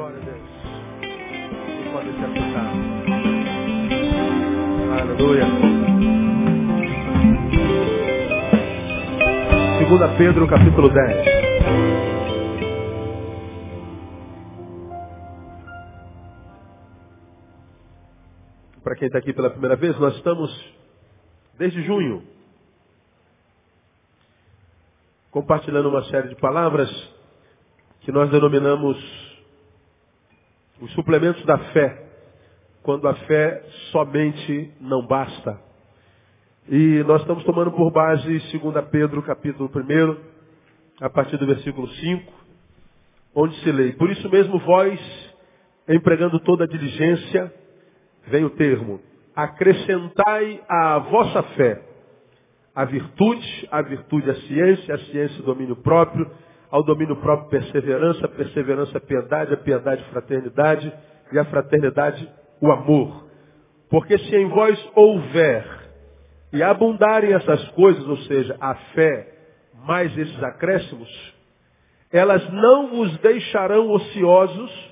Glória a Deus. Você pode se assentar. Aleluia. Segunda Pedro, capítulo 10. Para quem está aqui pela primeira vez, nós estamos desde junho compartilhando uma série de palavras que nós denominamos os suplementos da fé, quando a fé somente não basta. E nós estamos tomando por base 2 Pedro, capítulo 1, a partir do versículo 5, onde se lê, por isso mesmo vós, empregando toda a diligência, vem o termo, acrescentai à vossa fé a virtude, a virtude a ciência, a ciência o domínio próprio, ao domínio próprio perseverança, perseverança a piedade, a piedade fraternidade e a fraternidade o amor. Porque se em vós houver e abundarem essas coisas, ou seja, a fé mais esses acréscimos, elas não vos deixarão ociosos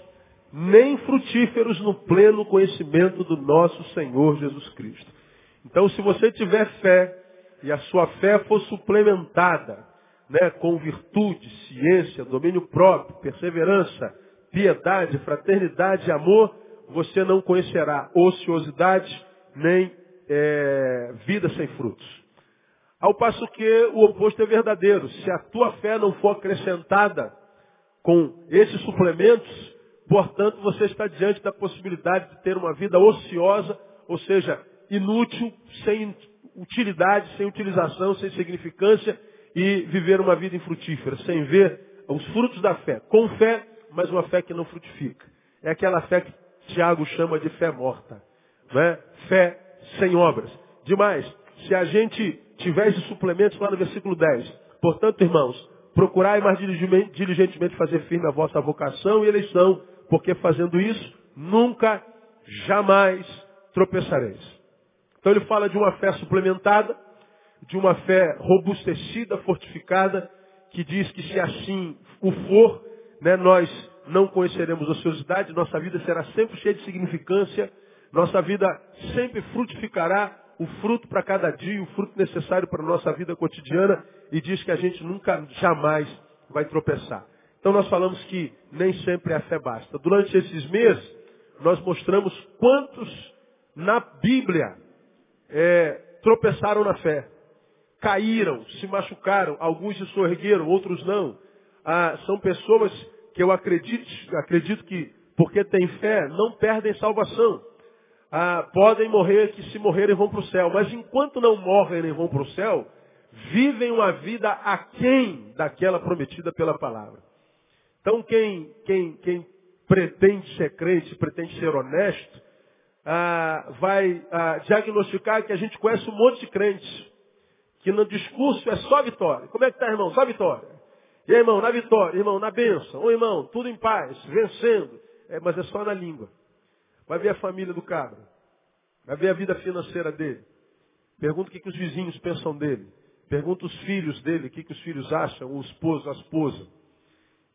nem frutíferos no pleno conhecimento do nosso Senhor Jesus Cristo. Então, se você tiver fé e a sua fé for suplementada né, com virtude, ciência, domínio próprio, perseverança, piedade, fraternidade e amor, você não conhecerá ociosidade nem é, vida sem frutos. Ao passo que o oposto é verdadeiro. Se a tua fé não for acrescentada com esses suplementos, portanto, você está diante da possibilidade de ter uma vida ociosa, ou seja, inútil, sem utilidade, sem utilização, sem significância e viver uma vida infrutífera, sem ver os frutos da fé. Com fé, mas uma fé que não frutifica. É aquela fé que Tiago chama de fé morta. Né? Fé sem obras. Demais, se a gente tiver esses suplementos lá no versículo 10. Portanto, irmãos, procurai mais diligentemente fazer firme a vossa vocação e eleição, porque fazendo isso, nunca, jamais tropeçareis. Então ele fala de uma fé suplementada, de uma fé robustecida, fortificada, que diz que se assim o for, né, nós não conheceremos ociosidade, nossa vida será sempre cheia de significância, nossa vida sempre frutificará o fruto para cada dia, o fruto necessário para a nossa vida cotidiana, e diz que a gente nunca, jamais vai tropeçar. Então nós falamos que nem sempre a fé basta. Durante esses meses, nós mostramos quantos na Bíblia é, tropeçaram na fé caíram, se machucaram, alguns se sorgueram, outros não. Ah, são pessoas que eu acredito, acredito que, porque têm fé, não perdem salvação. Ah, podem morrer, que se morrerem vão para o céu. Mas enquanto não morrem nem vão para o céu, vivem uma vida aquém daquela prometida pela palavra. Então quem, quem, quem pretende ser crente, pretende ser honesto, ah, vai ah, diagnosticar que a gente conhece um monte de crentes que no discurso é só vitória. Como é que está, irmão? Só vitória. E aí, irmão, na vitória, irmão, na bênção. Ô, irmão, tudo em paz, vencendo. É, mas é só na língua. Vai ver a família do cabra. Vai ver a vida financeira dele. Pergunta o que, que os vizinhos pensam dele. Pergunta os filhos dele, o que, que os filhos acham, o esposo, a esposa.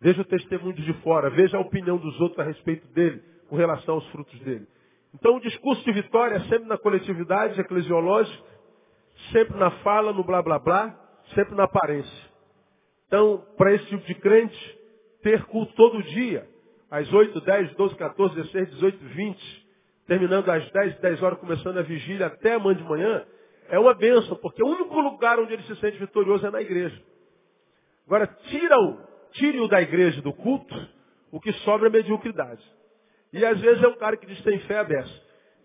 Veja o testemunho de fora, veja a opinião dos outros a respeito dele, com relação aos frutos dele. Então o discurso de vitória é sempre na coletividade eclesiológica, sempre na fala, no blá blá blá, sempre na aparência. Então, para esse tipo de crente, ter culto todo dia, às 8, 10, 12, 14, 16, 18, 20, terminando às 10, 10 horas, começando a vigília até amanhã de manhã, é uma bênção, porque o único lugar onde ele se sente vitorioso é na igreja. Agora, tira-o, tire-o da igreja do culto, o que sobra é mediocridade. E às vezes é um cara que diz que tem fé aberta.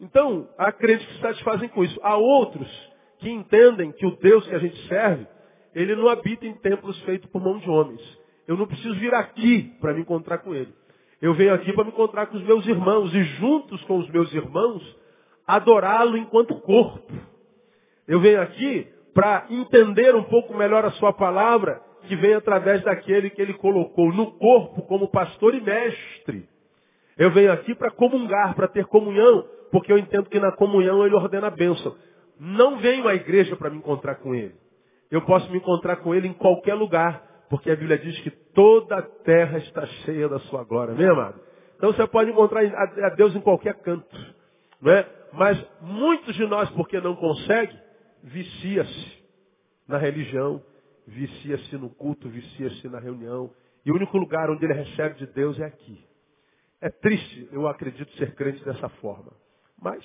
Então, há crentes que se satisfazem com isso. Há outros que entendem que o Deus que a gente serve, ele não habita em templos feitos por mão de homens. Eu não preciso vir aqui para me encontrar com ele. Eu venho aqui para me encontrar com os meus irmãos e juntos com os meus irmãos adorá-lo enquanto corpo. Eu venho aqui para entender um pouco melhor a sua palavra que vem através daquele que ele colocou no corpo como pastor e mestre. Eu venho aqui para comungar, para ter comunhão, porque eu entendo que na comunhão ele ordena a bênção não venho à igreja para me encontrar com ele. Eu posso me encontrar com ele em qualquer lugar, porque a Bíblia diz que toda a terra está cheia da sua glória, meu amado? Então você pode encontrar a Deus em qualquer canto. Não é? Mas muitos de nós, porque não conseguem, vicia-se na religião, vicia-se no culto, vicia-se na reunião. E o único lugar onde ele recebe de Deus é aqui. É triste, eu acredito, ser crente dessa forma. Mas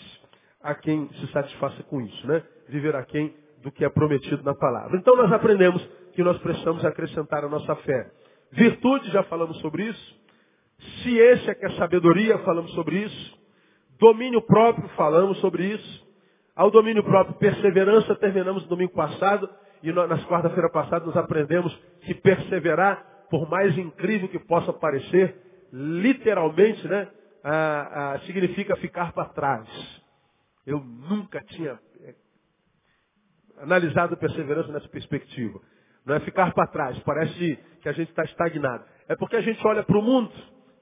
há quem se satisfaça com isso, né? Viver aquém do que é prometido na palavra. Então nós aprendemos que nós precisamos acrescentar a nossa fé. Virtude, já falamos sobre isso. Ciência, que é sabedoria, falamos sobre isso. Domínio próprio, falamos sobre isso. Ao domínio próprio, perseverança, terminamos no domingo passado. E nas quarta-feira passada nós aprendemos que perseverar, por mais incrível que possa parecer, literalmente, né, ah, ah, significa ficar para trás. Eu nunca tinha é, analisado perseverança nessa perspectiva. Não é ficar para trás, parece que a gente está estagnado. É porque a gente olha para o mundo,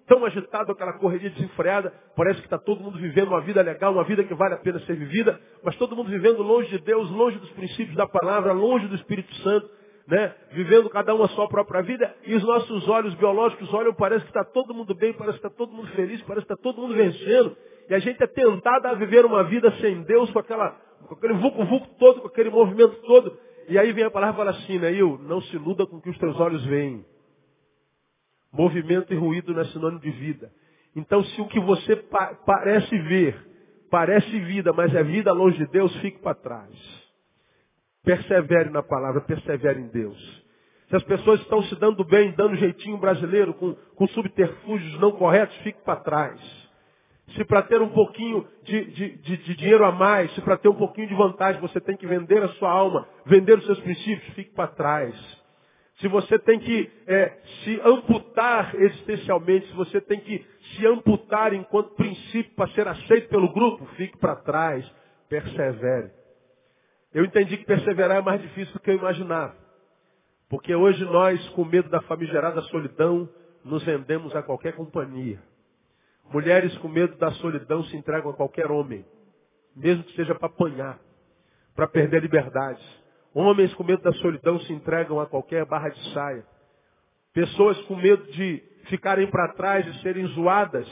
tão agitado, aquela correria desenfreada, parece que está todo mundo vivendo uma vida legal, uma vida que vale a pena ser vivida, mas todo mundo vivendo longe de Deus, longe dos princípios da palavra, longe do Espírito Santo, né? vivendo cada um a sua própria vida, e os nossos olhos biológicos olham, parece que está todo mundo bem, parece que está todo mundo feliz, parece que está todo mundo vencendo, e a gente é tentado a viver uma vida sem Deus, com, aquela, com aquele vulco-vulco todo, com aquele movimento todo, e aí vem a palavra e fala assim, né, Eu, não se iluda com o que os teus olhos veem. Movimento e ruído não é sinônimo de vida. Então, se o que você pa parece ver, parece vida, mas é vida longe de Deus, fique para trás. Persevere na palavra, persevere em Deus. Se as pessoas estão se dando bem, dando jeitinho brasileiro, com, com subterfúgios não corretos, fique para trás. Se para ter um pouquinho de, de, de, de, dinheiro a mais, se para ter um pouquinho de vantagem você tem que vender a sua alma, vender os seus princípios, fique para trás se você tem que é, se amputar existencialmente, se você tem que se amputar enquanto princípio para ser aceito pelo grupo, fique para trás, persevere. Eu entendi que perseverar é mais difícil do que eu imaginava. Porque hoje nós, com medo da famigerada solidão, nos vendemos a qualquer companhia. Mulheres com medo da solidão se entregam a qualquer homem, mesmo que seja para apanhar, para perder a liberdade. Homens com medo da solidão se entregam a qualquer barra de saia. Pessoas com medo de ficarem para trás e serem zoadas,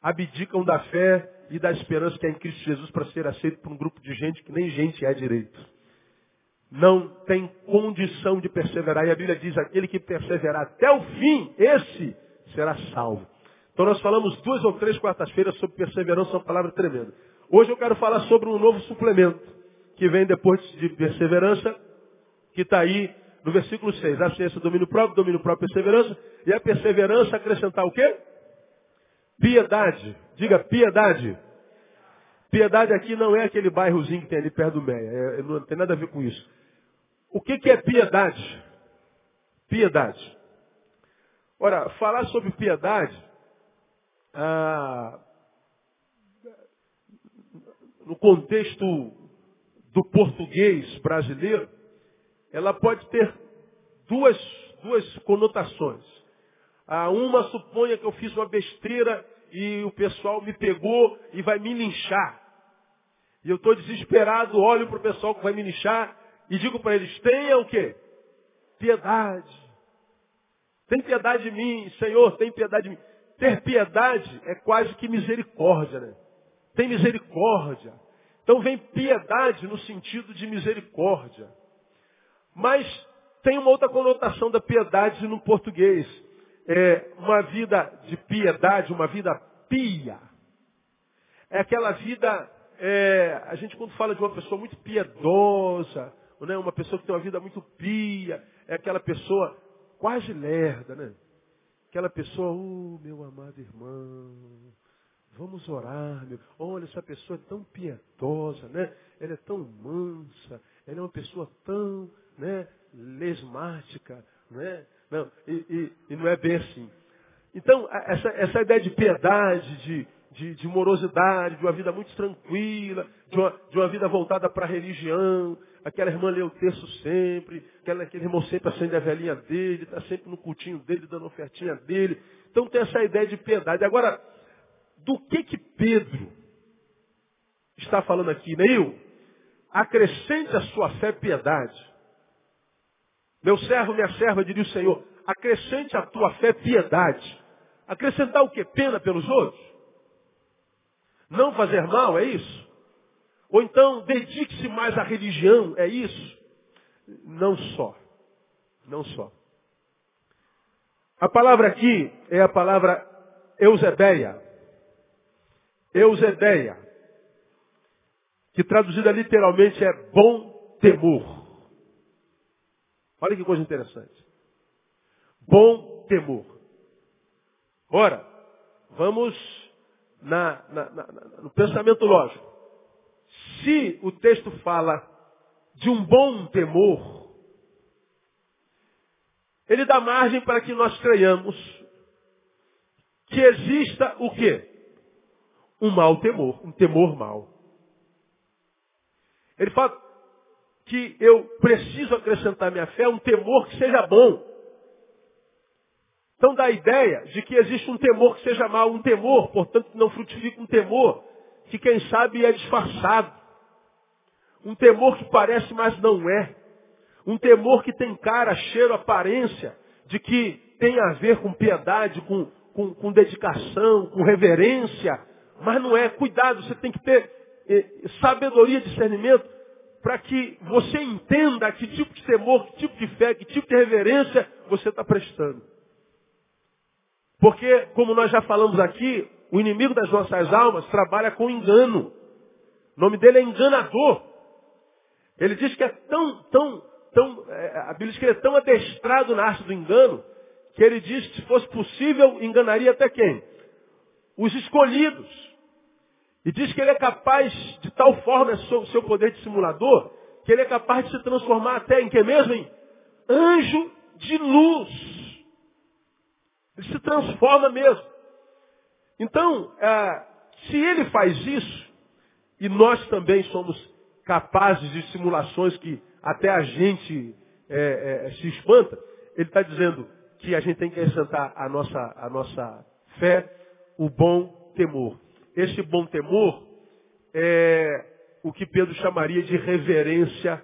abdicam da fé e da esperança que é em Cristo Jesus para ser aceito por um grupo de gente que nem gente é direito. Não tem condição de perseverar. E a Bíblia diz, aquele que perseverar até o fim, esse será salvo. Então nós falamos duas ou três quartas-feiras sobre perseverança, uma palavra tremenda. Hoje eu quero falar sobre um novo suplemento que vem depois de perseverança, que está aí no versículo 6. A ciência, domínio próprio, domínio próprio, perseverança. E a perseverança acrescentar o quê? Piedade. Diga piedade. Piedade aqui não é aquele bairrozinho que tem ali perto do Meia. É, não tem nada a ver com isso. O que, que é piedade? Piedade. Ora, falar sobre piedade, ah, no contexto do português brasileiro, ela pode ter duas, duas conotações. A uma suponha que eu fiz uma besteira e o pessoal me pegou e vai me linchar. E eu estou desesperado, olho para o pessoal que vai me linchar e digo para eles, tenha o quê? Piedade. Tem piedade de mim, Senhor, tem piedade de mim. Ter piedade é quase que misericórdia, né? Tem misericórdia. Então vem piedade no sentido de misericórdia. Mas tem uma outra conotação da piedade no português. É uma vida de piedade, uma vida pia. É aquela vida, é, a gente quando fala de uma pessoa muito piedosa, né, uma pessoa que tem uma vida muito pia, é aquela pessoa quase lerda, né? Aquela pessoa, oh, meu amado irmão, Vamos orar, meu. Olha, essa pessoa é tão piedosa, né? Ela é tão mansa, ela é uma pessoa tão, né, lesmática, né? Não, e, e, e não é bem assim. Então, essa, essa ideia de piedade, de, de, de, morosidade, de uma vida muito tranquila, de uma, de uma vida voltada para a religião, aquela irmã lê o texto sempre, aquela, aquele irmão sempre acende a velhinha dele, está sempre no cultinho dele, dando ofertinha dele. Então tem essa ideia de piedade. Agora, do que que Pedro está falando aqui, Neil? Acrescente a sua fé piedade. Meu servo, minha serva, diria o Senhor, acrescente a tua fé piedade. Acrescentar o que? Pena pelos outros? Não fazer mal, é isso? Ou então dedique-se mais à religião, é isso? Não só. Não só. A palavra aqui é a palavra Eusebeia. Eusebeia. Que traduzida literalmente é bom temor. Olha que coisa interessante. Bom temor. Ora, vamos na, na, na, no pensamento lógico. Se o texto fala de um bom temor, ele dá margem para que nós creiamos que exista o quê? Um mau temor, um temor mau. Ele fala que eu preciso acrescentar minha fé um temor que seja bom. Então dá a ideia de que existe um temor que seja mau, um temor, portanto, que não frutifica um temor, que quem sabe é disfarçado. Um temor que parece, mas não é. Um temor que tem cara, cheiro, aparência, de que tem a ver com piedade, com, com, com dedicação, com reverência, mas não é. Cuidado, você tem que ter eh, sabedoria, discernimento, para que você entenda que tipo de temor, que tipo de fé, que tipo de reverência você está prestando. Porque, como nós já falamos aqui, o inimigo das nossas almas trabalha com engano. O nome dele é enganador. Ele diz que é tão, tão, tão, é, a Bíblia diz que ele é tão adestrado na arte do engano, que ele diz que se fosse possível, enganaria até quem? Os escolhidos. E diz que ele é capaz, de tal forma, o seu poder de simulador, que ele é capaz de se transformar até em que mesmo? Em anjo de luz. Ele se transforma mesmo. Então, é, se ele faz isso, e nós também somos capazes de simulações que até a gente é, é, se espanta, ele está dizendo que a gente tem que acrescentar a nossa, a nossa fé, o bom temor. Esse bom temor é o que Pedro chamaria de reverência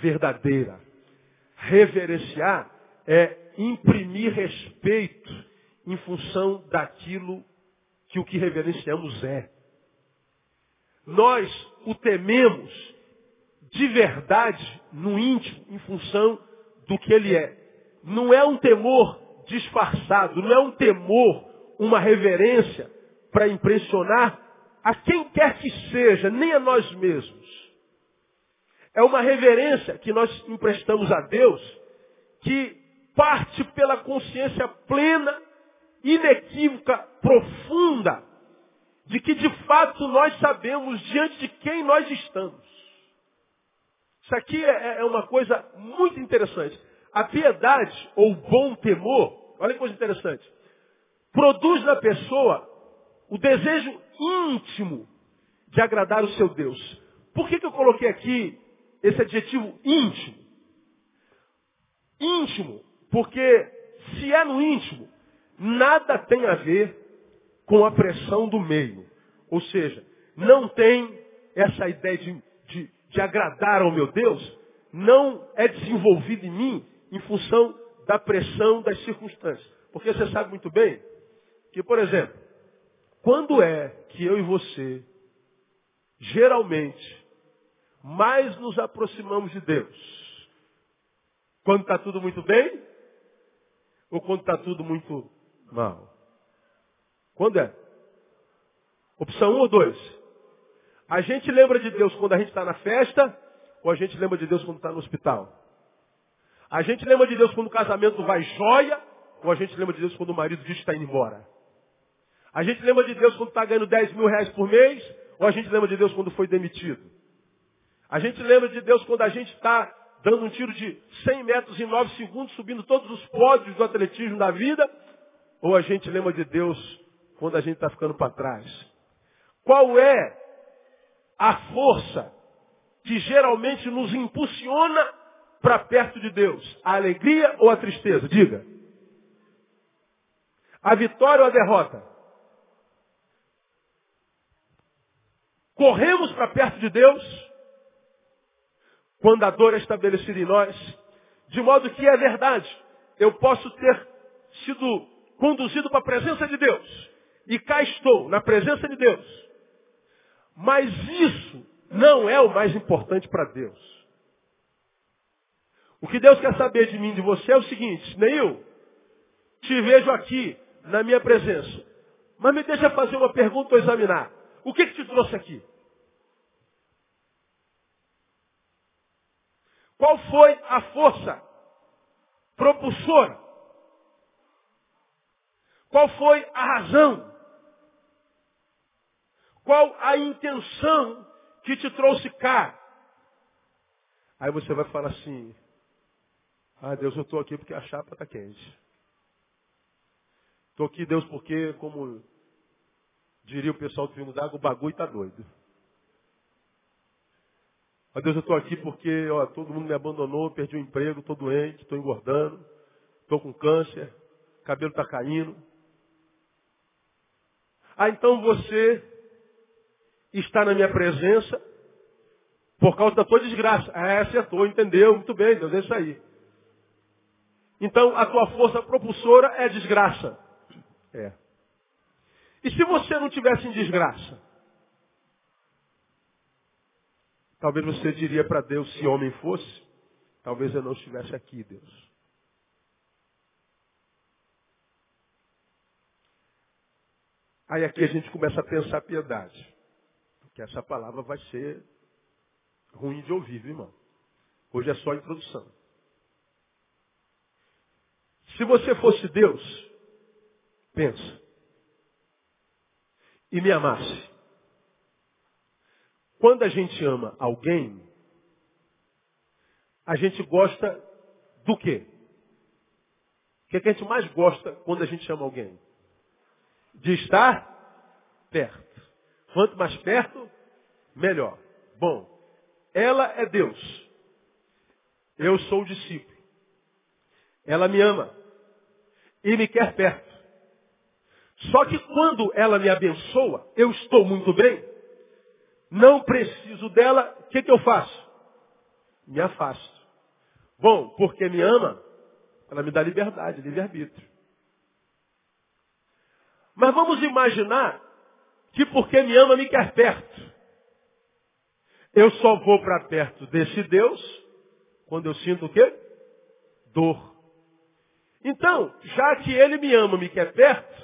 verdadeira. Reverenciar é imprimir respeito em função daquilo que o que reverenciamos é. Nós o tememos de verdade no íntimo em função do que ele é. Não é um temor disfarçado, não é um temor, uma reverência para impressionar a quem quer que seja, nem a nós mesmos. É uma reverência que nós emprestamos a Deus que parte pela consciência plena inequívoca, profunda, de que de fato nós sabemos diante de quem nós estamos. Isso aqui é, é uma coisa muito interessante. A piedade ou bom temor, olha que coisa interessante, produz na pessoa o desejo íntimo de agradar o seu Deus. Por que, que eu coloquei aqui esse adjetivo íntimo? Íntimo, porque se é no íntimo, nada tem a ver com a pressão do meio. Ou seja, não tem essa ideia de, de, agradar ao meu Deus, não é desenvolvido em mim em função da pressão das circunstâncias. Porque você sabe muito bem que, por exemplo, quando é que eu e você, geralmente, mais nos aproximamos de Deus? Quando está tudo muito bem? Ou quando está tudo muito mal. Quando é? Opção 1 um ou 2? A gente lembra de Deus quando a gente está na festa, ou a gente lembra de Deus quando está no hospital? A gente lembra de Deus quando o casamento vai joia, ou a gente lembra de Deus quando o marido diz que está indo embora? A gente lembra de Deus quando está ganhando 10 mil reais por mês, ou a gente lembra de Deus quando foi demitido? A gente lembra de Deus quando a gente está dando um tiro de 100 metros em 9 segundos, subindo todos os pódios do atletismo da vida, ou a gente lembra de Deus quando a gente está ficando para trás? Qual é a força que geralmente nos impulsiona para perto de Deus? A alegria ou a tristeza? Diga. A vitória ou a derrota? Corremos para perto de Deus quando a dor é estabelecida em nós, de modo que é verdade. Eu posso ter sido conduzido para a presença de Deus. E cá estou, na presença de Deus. Mas isso não é o mais importante para Deus. O que Deus quer saber de mim de você é o seguinte, Neil, te vejo aqui na minha presença. Mas me deixa fazer uma pergunta ou examinar. O que, que te trouxe aqui? Qual foi a força propulsora? Qual foi a razão? Qual a intenção que te trouxe cá? Aí você vai falar assim, ah Deus, eu estou aqui porque a chapa está quente. Estou aqui, Deus, porque, como diria o pessoal do Vinho d'Água, o bagulho está doido. Ó Deus, eu estou aqui porque ó, todo mundo me abandonou, perdi o emprego, estou doente, estou engordando, estou com câncer, cabelo está caindo. Ah, então você está na minha presença por causa da tua desgraça. É, acertou, entendeu, muito bem, Deus, é isso aí. Então a tua força propulsora é desgraça. É. E se você não tivesse em desgraça? Talvez você diria para Deus, se homem fosse, talvez eu não estivesse aqui, Deus. Aí aqui a gente começa a pensar piedade. Porque essa palavra vai ser ruim de ouvir, viu, irmão? Hoje é só a introdução. Se você fosse Deus, pensa, e me amasse. Quando a gente ama alguém, a gente gosta do quê? O que, é que a gente mais gosta quando a gente ama alguém? De estar perto. Quanto mais perto, melhor. Bom, ela é Deus. Eu sou o discípulo. Ela me ama e me quer perto. Só que quando ela me abençoa, eu estou muito bem, não preciso dela, o que, que eu faço? Me afasto. Bom, porque me ama, ela me dá liberdade, livre-arbítrio. Mas vamos imaginar que porque me ama me quer perto. Eu só vou para perto desse Deus quando eu sinto o quê? Dor. Então, já que ele me ama, me quer perto,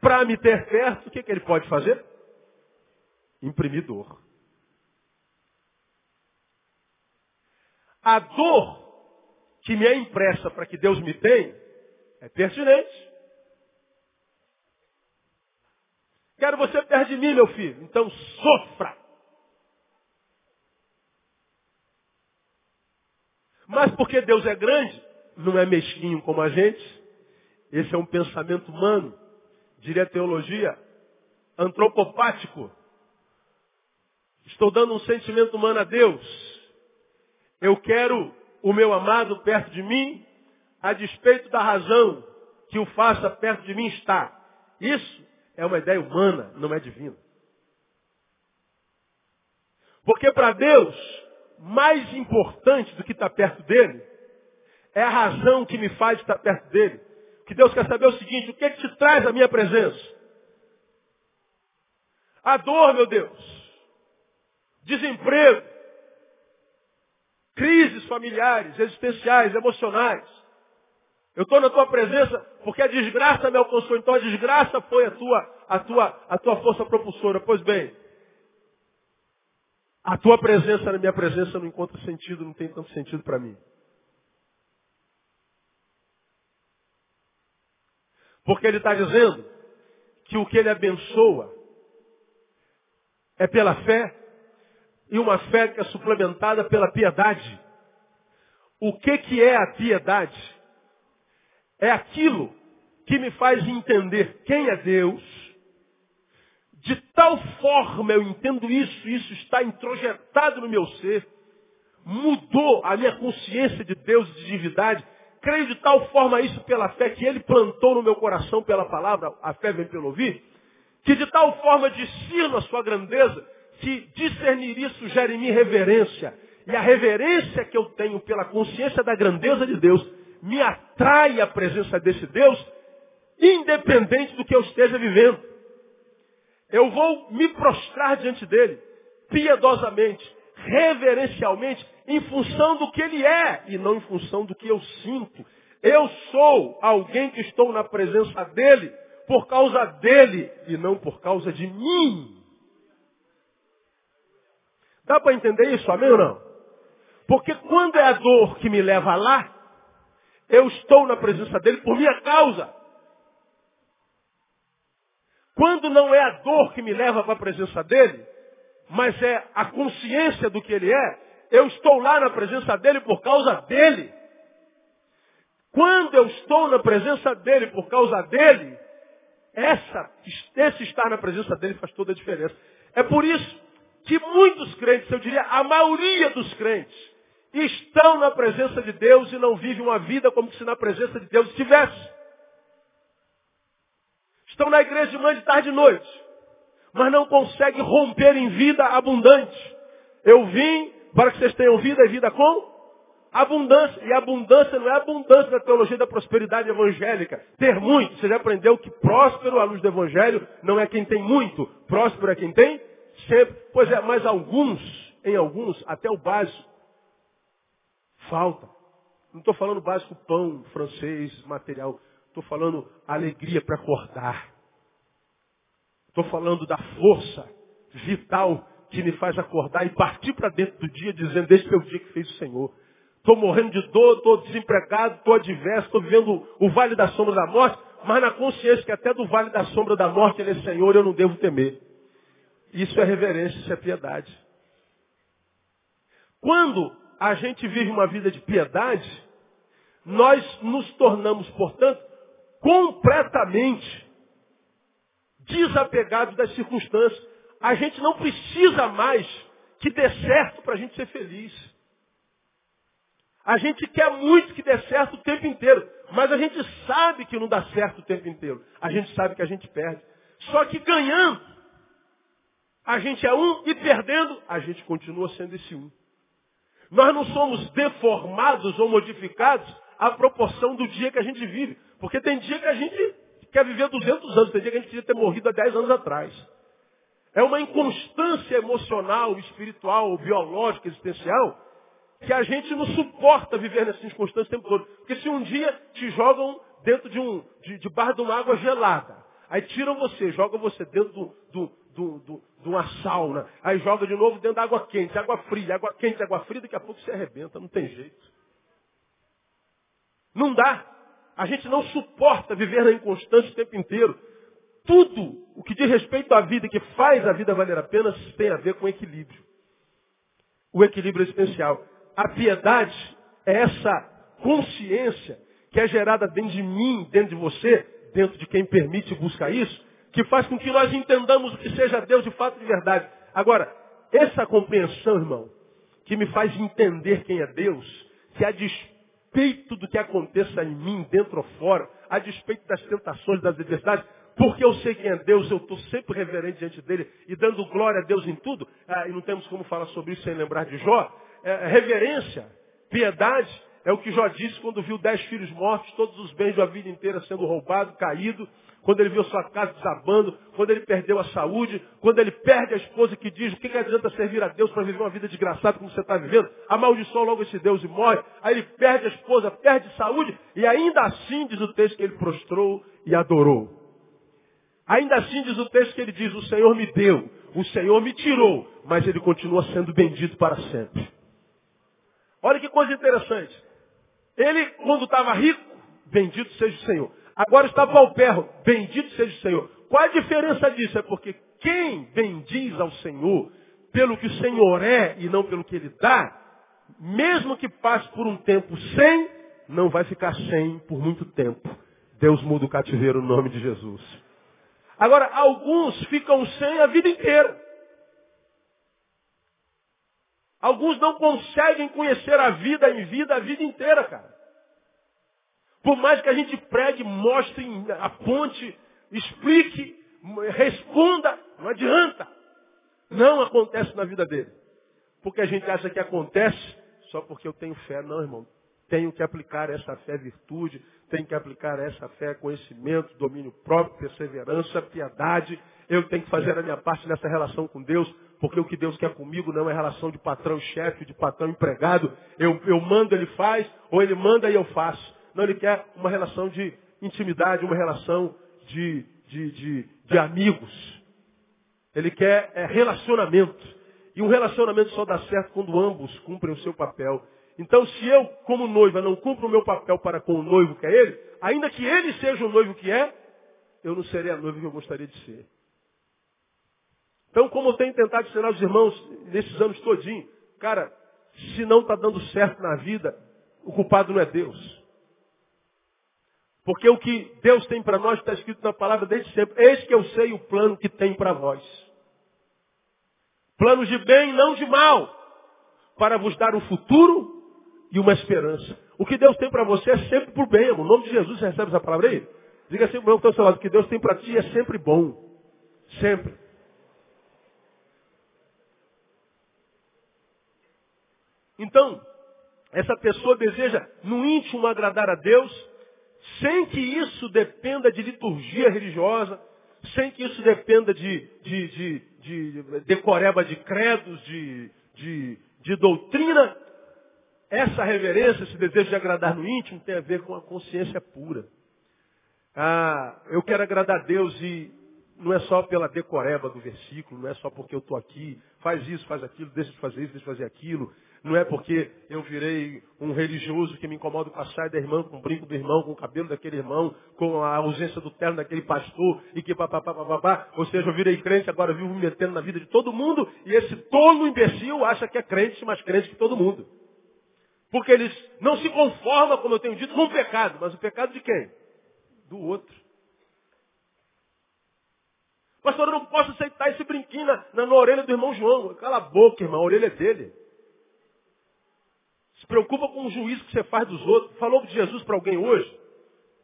para me ter perto, o que, que ele pode fazer? Imprimir dor. A dor que me é impressa para que Deus me tenha é pertinente. Quero você perto de mim, meu filho. Então sofra. Mas porque Deus é grande, não é mesquinho como a gente. Esse é um pensamento humano, diria teologia, antropopático. Estou dando um sentimento humano a Deus. Eu quero o meu amado perto de mim, a despeito da razão que o faça perto de mim estar. Isso é uma ideia humana, não é divina. Porque para Deus, mais importante do que estar perto dele, é a razão que me faz estar perto dele. Que Deus quer saber é o seguinte, o que, que te traz a minha presença? A dor, meu Deus. Desemprego. Crises familiares, existenciais, emocionais. Eu estou na tua presença porque a desgraça me alcançou. Então a desgraça foi a tua, a tua, a tua força propulsora. Pois bem, a tua presença na minha presença não encontra sentido, não tem tanto sentido para mim. Porque ele está dizendo que o que ele abençoa é pela fé e uma fé que é suplementada pela piedade. O que, que é a piedade? É aquilo que me faz entender quem é Deus. De tal forma eu entendo isso, isso está introjetado no meu ser, mudou a minha consciência de Deus e de divindade. Creio de tal forma isso pela fé que Ele plantou no meu coração pela palavra, a fé vem pelo ouvir, que de tal forma discerno a sua grandeza, que discernir isso gera em mim reverência. E a reverência que eu tenho pela consciência da grandeza de Deus me atrai a presença desse Deus independente do que eu esteja vivendo. Eu vou me prostrar diante dele, piedosamente, reverencialmente, em função do que ele é e não em função do que eu sinto. Eu sou alguém que estou na presença dele por causa dele e não por causa de mim. Dá para entender isso, amém ou não? Porque quando é a dor que me leva lá, eu estou na presença dele por minha causa. Quando não é a dor que me leva para a presença dele, mas é a consciência do que ele é, eu estou lá na presença dele por causa dele. Quando eu estou na presença dele por causa dele, essa, esse estar na presença dele faz toda a diferença. É por isso que muitos crentes, eu diria a maioria dos crentes, estão na presença de Deus e não vivem uma vida como se na presença de Deus estivesse. Estão na igreja de manhã, de tarde e noite, mas não conseguem romper em vida abundante. Eu vim para que vocês tenham vida e vida com abundância. E abundância não é abundância da teologia da prosperidade evangélica. Ter muito. Você já aprendeu que próspero, à luz do evangelho, não é quem tem muito. Próspero é quem tem sempre. Pois é, mas alguns, em alguns, até o básico, falta. Não estou falando básico pão, francês, material. Estou falando alegria para acordar. Estou falando da força vital que me faz acordar e partir para dentro do dia dizendo, este é o dia que fez o Senhor. Estou morrendo de dor, estou desempregado, estou adverso, estou vivendo o vale da sombra da morte, mas na consciência que até do vale da sombra da morte ele é Senhor, eu não devo temer. Isso é reverência, isso é piedade. Quando a gente vive uma vida de piedade, nós nos tornamos, portanto, completamente desapegados das circunstâncias. A gente não precisa mais que dê certo para a gente ser feliz. A gente quer muito que dê certo o tempo inteiro, mas a gente sabe que não dá certo o tempo inteiro. A gente sabe que a gente perde. Só que ganhando, a gente é um e perdendo, a gente continua sendo esse um. Nós não somos deformados ou modificados à proporção do dia que a gente vive. Porque tem dia que a gente quer viver 200 anos, tem dia que a gente podia ter morrido há 10 anos atrás. É uma inconstância emocional, espiritual, biológica, existencial, que a gente não suporta viver nessa inconstância o tempo todo. Porque se um dia te jogam dentro de um, de, de barra de uma água gelada, aí tiram você, jogam você dentro do, do, do, do, de uma sauna, aí joga de novo dentro da água quente, água fria, água quente, água fria, daqui a pouco você arrebenta, não tem jeito. Não dá. A gente não suporta viver na inconstância o tempo inteiro. Tudo o que diz respeito à vida, que faz a vida valer a pena, tem a ver com equilíbrio. O equilíbrio existencial. A piedade é essa consciência que é gerada dentro de mim, dentro de você, dentro de quem permite e busca isso, que faz com que nós entendamos o que seja Deus de fato de verdade. Agora, essa compreensão, irmão, que me faz entender quem é Deus, que a despeito do que aconteça em mim, dentro ou fora, a despeito das tentações, das adversidades, porque eu sei quem é Deus, eu estou sempre reverente diante dele e dando glória a Deus em tudo, ah, e não temos como falar sobre isso sem lembrar de Jó, é, reverência, piedade, é o que Jó disse quando viu dez filhos mortos, todos os bens da vida inteira sendo roubados, caído, quando ele viu sua casa desabando, quando ele perdeu a saúde, quando ele perde a esposa que diz, o que, que adianta servir a Deus para viver uma vida desgraçada como você está vivendo? Amaldiçoa logo esse Deus e morre. Aí ele perde a esposa, perde saúde, e ainda assim diz o texto que ele prostrou e adorou. Ainda assim diz o texto que ele diz, o Senhor me deu, o Senhor me tirou, mas ele continua sendo bendito para sempre. Olha que coisa interessante. Ele, quando estava rico, bendito seja o Senhor. Agora está perro, bendito seja o Senhor. Qual a diferença disso? É porque quem bendiz ao Senhor pelo que o Senhor é e não pelo que Ele dá, mesmo que passe por um tempo sem, não vai ficar sem por muito tempo. Deus muda o cativeiro no nome de Jesus. Agora, alguns ficam sem a vida inteira. Alguns não conseguem conhecer a vida em vida a vida inteira, cara. Por mais que a gente pregue, mostre, aponte, explique, responda, não adianta. Não acontece na vida dele. Porque a gente acha que acontece só porque eu tenho fé. Não, irmão. Tenho que aplicar essa fé virtude, tenho que aplicar essa fé conhecimento, domínio próprio, perseverança, piedade. Eu tenho que fazer a minha parte nessa relação com Deus, porque o que Deus quer comigo não é relação de patrão e chefe, de patrão empregado. Eu, eu mando, ele faz, ou ele manda e eu faço. Não, ele quer uma relação de intimidade, uma relação de, de, de, de amigos. Ele quer é, relacionamento. E um relacionamento só dá certo quando ambos cumprem o seu papel. Então, se eu, como noiva, não cumpro o meu papel para com o noivo que é ele, ainda que ele seja o noivo que é, eu não serei a noiva que eu gostaria de ser. Então, como eu tenho tentado ensinar os irmãos nesses anos todinho, cara, se não está dando certo na vida, o culpado não é Deus. Porque o que Deus tem para nós está escrito na palavra desde sempre. Eis que eu sei o plano que tem para vós. Planos de bem, não de mal. Para vos dar um futuro e uma esperança. O que Deus tem para você é sempre por bem. No nome de Jesus, recebe essa palavra aí? Diga assim, meu irmão, seu lado, o que Deus tem para ti é sempre bom. Sempre. Então, essa pessoa deseja no íntimo agradar a Deus, sem que isso dependa de liturgia religiosa, sem que isso dependa de, de, de, de decoreba de credos, de, de, de doutrina. Essa reverência, esse desejo de agradar no íntimo, tem a ver com a consciência pura. Ah, eu quero agradar a Deus e não é só pela decoreba do versículo, não é só porque eu estou aqui, faz isso, faz aquilo, deixa de fazer isso, deixa de fazer aquilo. Não é porque eu virei um religioso que me incomoda com a saia da irmã, com o brinco do irmão, com o cabelo daquele irmão, com a ausência do terno daquele pastor e que papapá, papapá. Ou seja, eu virei crente, agora vivo me metendo na vida de todo mundo e esse tolo imbecil acha que é crente, mais crente que todo mundo. Porque eles não se conformam, como eu tenho dito, com o pecado. Mas o pecado de quem? Do outro. Pastor, eu não posso aceitar esse brinquinho na, na, orelha do irmão João. Cala a boca, irmão, a orelha é dele. Se preocupa com o juízo que você faz dos outros. Falou de Jesus para alguém hoje?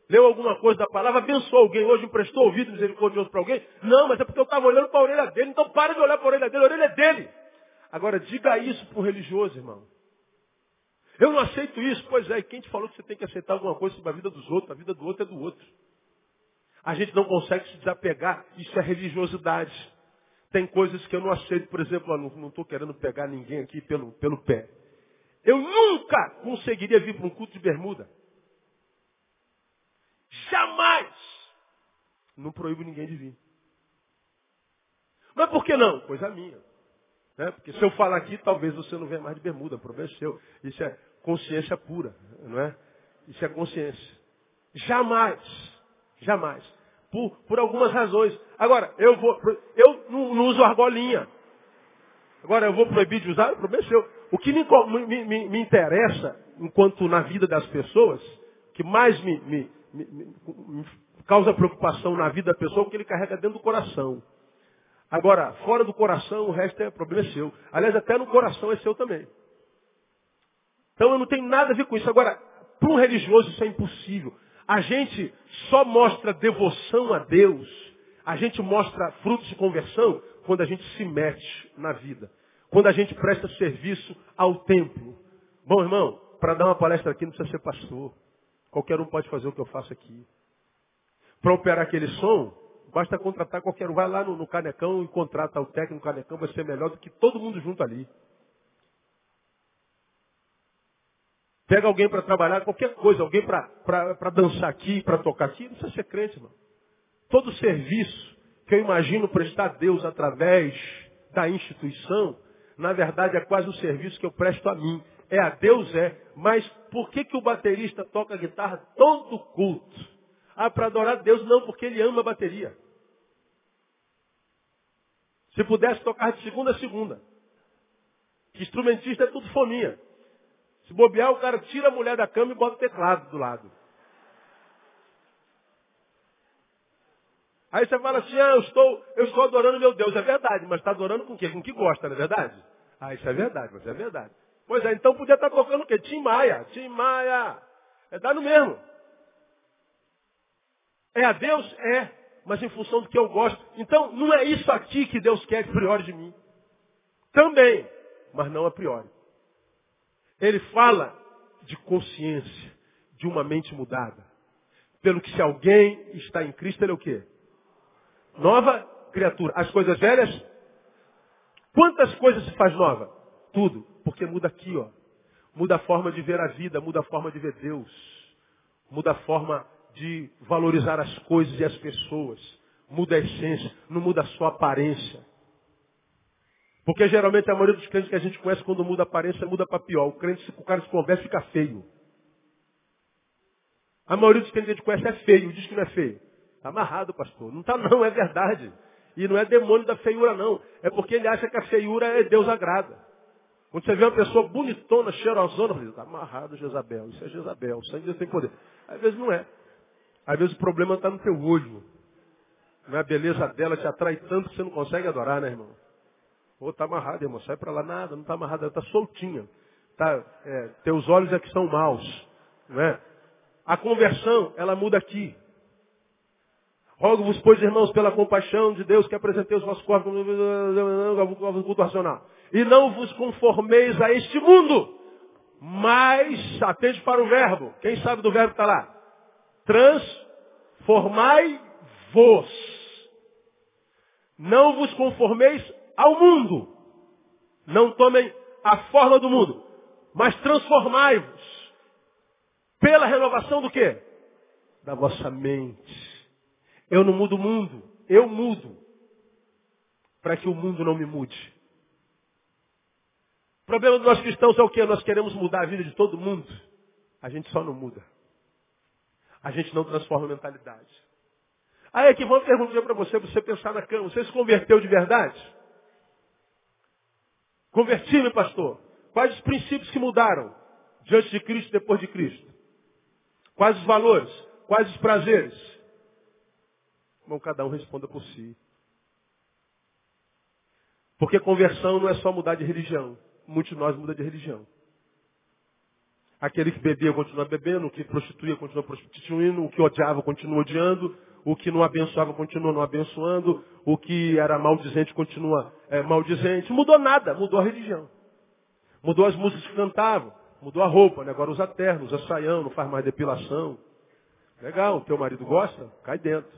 Leu alguma coisa da palavra? Abençoou alguém hoje? Emprestou ouvido misericordioso para alguém? Não, mas é porque eu estava olhando para a orelha dele. Então para de olhar para a orelha dele. A orelha é dele. Agora, diga isso para um religioso, irmão. Eu não aceito isso. Pois é, e quem te falou que você tem que aceitar alguma coisa sobre a vida dos outros? A vida do outro é do outro. A gente não consegue se desapegar. Isso é religiosidade. Tem coisas que eu não aceito. Por exemplo, não estou querendo pegar ninguém aqui pelo, pelo pé. Eu nunca conseguiria vir para um culto de bermuda. Jamais. Não proíbo ninguém de vir. Mas por que não? Coisa minha. Né? Porque se eu falar aqui, talvez você não venha mais de bermuda. Problema é seu. Isso é consciência pura. Não é? Isso é consciência. Jamais. Jamais. Por, por algumas razões. Agora, eu vou. Eu não, não uso argolinha. Agora, eu vou proibir de usar? O problema é seu. O que me, me, me, interessa, enquanto na vida das pessoas, que mais me, causa preocupação na vida da pessoa, é o que ele carrega dentro do coração. Agora, fora do coração, o resto é problema é seu. Aliás, até no coração é seu também. Então eu não tenho nada a ver com isso. Agora, para um religioso isso é impossível. A gente só mostra devoção a Deus, a gente mostra frutos de conversão quando a gente se mete na vida. Quando a gente presta serviço ao templo. Bom, irmão, para dar uma palestra aqui não precisa ser pastor. Qualquer um pode fazer o que eu faço aqui. Para operar aquele som, basta contratar qualquer um. Vai lá no, no Canecão e contrata o técnico Canecão, vai ser melhor do que todo mundo junto ali. Pega alguém para trabalhar, qualquer coisa, alguém para dançar aqui, para tocar aqui, não precisa ser crente, irmão. Todo serviço que eu imagino prestar a Deus através da instituição, na verdade é quase um serviço que eu presto a mim. É a Deus é, mas por que, que o baterista toca guitarra todo culto? Ah, para adorar a Deus não, porque ele ama a bateria. Se pudesse tocar de segunda a segunda. Que instrumentista é tudo fominha. Se bobear, o cara tira a mulher da cama e bota o teclado do lado. Aí você fala assim, ah, eu estou, eu estou adorando meu Deus. É verdade, mas está adorando com o quê? Com o que gosta, não é verdade? Ah, isso é verdade, mas é verdade. Pois é, então podia estar tocando o quê? Tim Maia, Tim Maia. É dado mesmo. É a Deus? É. Mas em função do que eu gosto. Então, não é isso aqui que Deus quer a priori de mim. Também, mas não a priori. Ele fala de consciência, de uma mente mudada. Pelo que se alguém está em Cristo, ele é o quê? Nova criatura. As coisas velhas, quantas coisas se faz nova? Tudo. Porque muda aqui, ó. Muda a forma de ver a vida, muda a forma de ver Deus. Muda a forma de valorizar as coisas e as pessoas. Muda a essência, não muda só a aparência. Porque geralmente a maioria dos crentes que a gente conhece, quando muda a aparência, muda para pior. O crente, se o cara se converse, fica feio. A maioria dos crentes que a gente conhece é feio, diz que não é feio. Está amarrado, pastor. Não está não, é verdade. E não é demônio da feiura, não. É porque ele acha que a feiura é Deus agrada. Quando você vê uma pessoa bonitona, cheirosona, está amarrado, Jezabel. Isso é Jezabel. O sangue tem poder. Às vezes não é. Às vezes o problema está no teu olho. Não é a beleza dela te atrai tanto que você não consegue adorar, né, irmão? Ou está amarrado, irmão, sai para lá, nada, não está amarrado, ela está soltinha. Tá, é, teus olhos é que são maus. Não é? A conversão, ela muda aqui. Rogo-vos, pois, irmãos, pela compaixão de Deus, que apresentei os vossos corpos como racional. E não vos conformeis a este mundo, mas atende para o verbo. Quem sabe do verbo está lá? Transformai-vos. Não vos conformeis ao mundo. Não tomem a forma do mundo, mas transformai-vos pela renovação do quê? Da vossa mente. Eu não mudo o mundo, eu mudo para que o mundo não me mude. O problema dos nós cristãos é o quê? Nós queremos mudar a vida de todo mundo. A gente só não muda. A gente não transforma a mentalidade. Aí aqui vamos perguntar para você, você pensar na cama, você se converteu de verdade? Converti-me, pastor. Quais os princípios que mudaram diante de Cristo depois de Cristo? Quais os valores? Quais os prazeres? Bom, cada um responda por si. Porque conversão não é só mudar de religião. Muitos de nós mudam de religião. Aquele que bebia continua bebendo, o que prostituía continua prostituindo, o que odiava continua odiando, o que não abençoava continua não abençoando, o que era maldizente continua é, maldizente. Mudou nada, mudou a religião. Mudou as músicas que cantavam, mudou a roupa, né? agora usa terno, usa saião, não faz mais depilação. Legal, teu marido gosta? Cai dentro.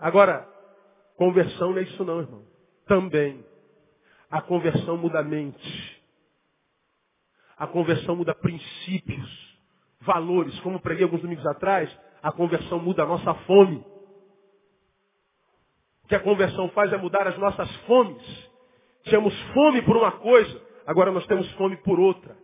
Agora, conversão não é isso não, irmão. Também. A conversão muda a mente. A conversão muda princípios, valores. Como preguei alguns domingos atrás, a conversão muda a nossa fome. O que a conversão faz é mudar as nossas fomes. Tínhamos fome por uma coisa, agora nós temos fome por outra.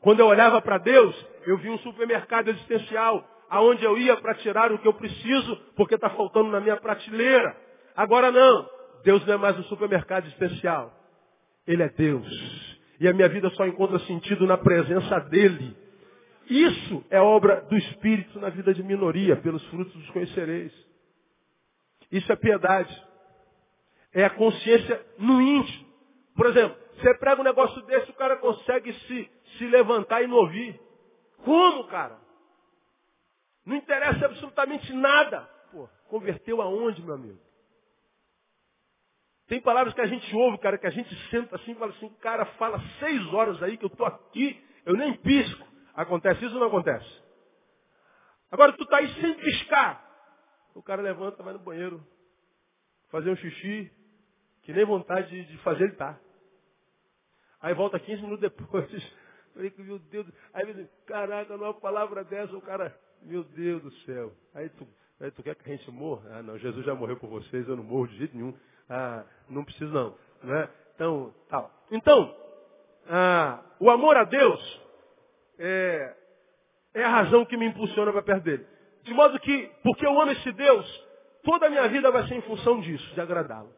Quando eu olhava para Deus, eu vi um supermercado existencial, aonde eu ia para tirar o que eu preciso, porque está faltando na minha prateleira. Agora não. Deus não é mais um supermercado existencial. Ele é Deus. E a minha vida só encontra sentido na presença dEle. Isso é obra do Espírito na vida de minoria, pelos frutos dos conhecereis. Isso é piedade. É a consciência no íntimo. Por exemplo, você prega um negócio desse, o cara consegue se, se levantar e não ouvir. Como, cara? Não interessa absolutamente nada. Pô, converteu aonde, meu amigo? Tem palavras que a gente ouve, cara, que a gente senta assim e fala assim, cara, fala seis horas aí que eu estou aqui, eu nem pisco. Acontece isso ou não acontece? Agora tu está aí sem piscar. O cara levanta, vai no banheiro, fazer um xixi, que nem vontade de fazer ele tá. Aí volta 15 minutos depois. Falei, meu Deus. Aí ele diz, caraca, numa palavra dessa, o cara, meu Deus do céu. Aí tu, aí tu quer que a gente morra? Ah, não, Jesus já morreu por vocês, eu não morro de jeito nenhum. Ah, não preciso não. Né? Então, tal. Então, ah, o amor a Deus é, é a razão que me impulsiona para perto dele. De modo que, porque eu amo esse Deus, toda a minha vida vai ser em função disso, de agradá-lo.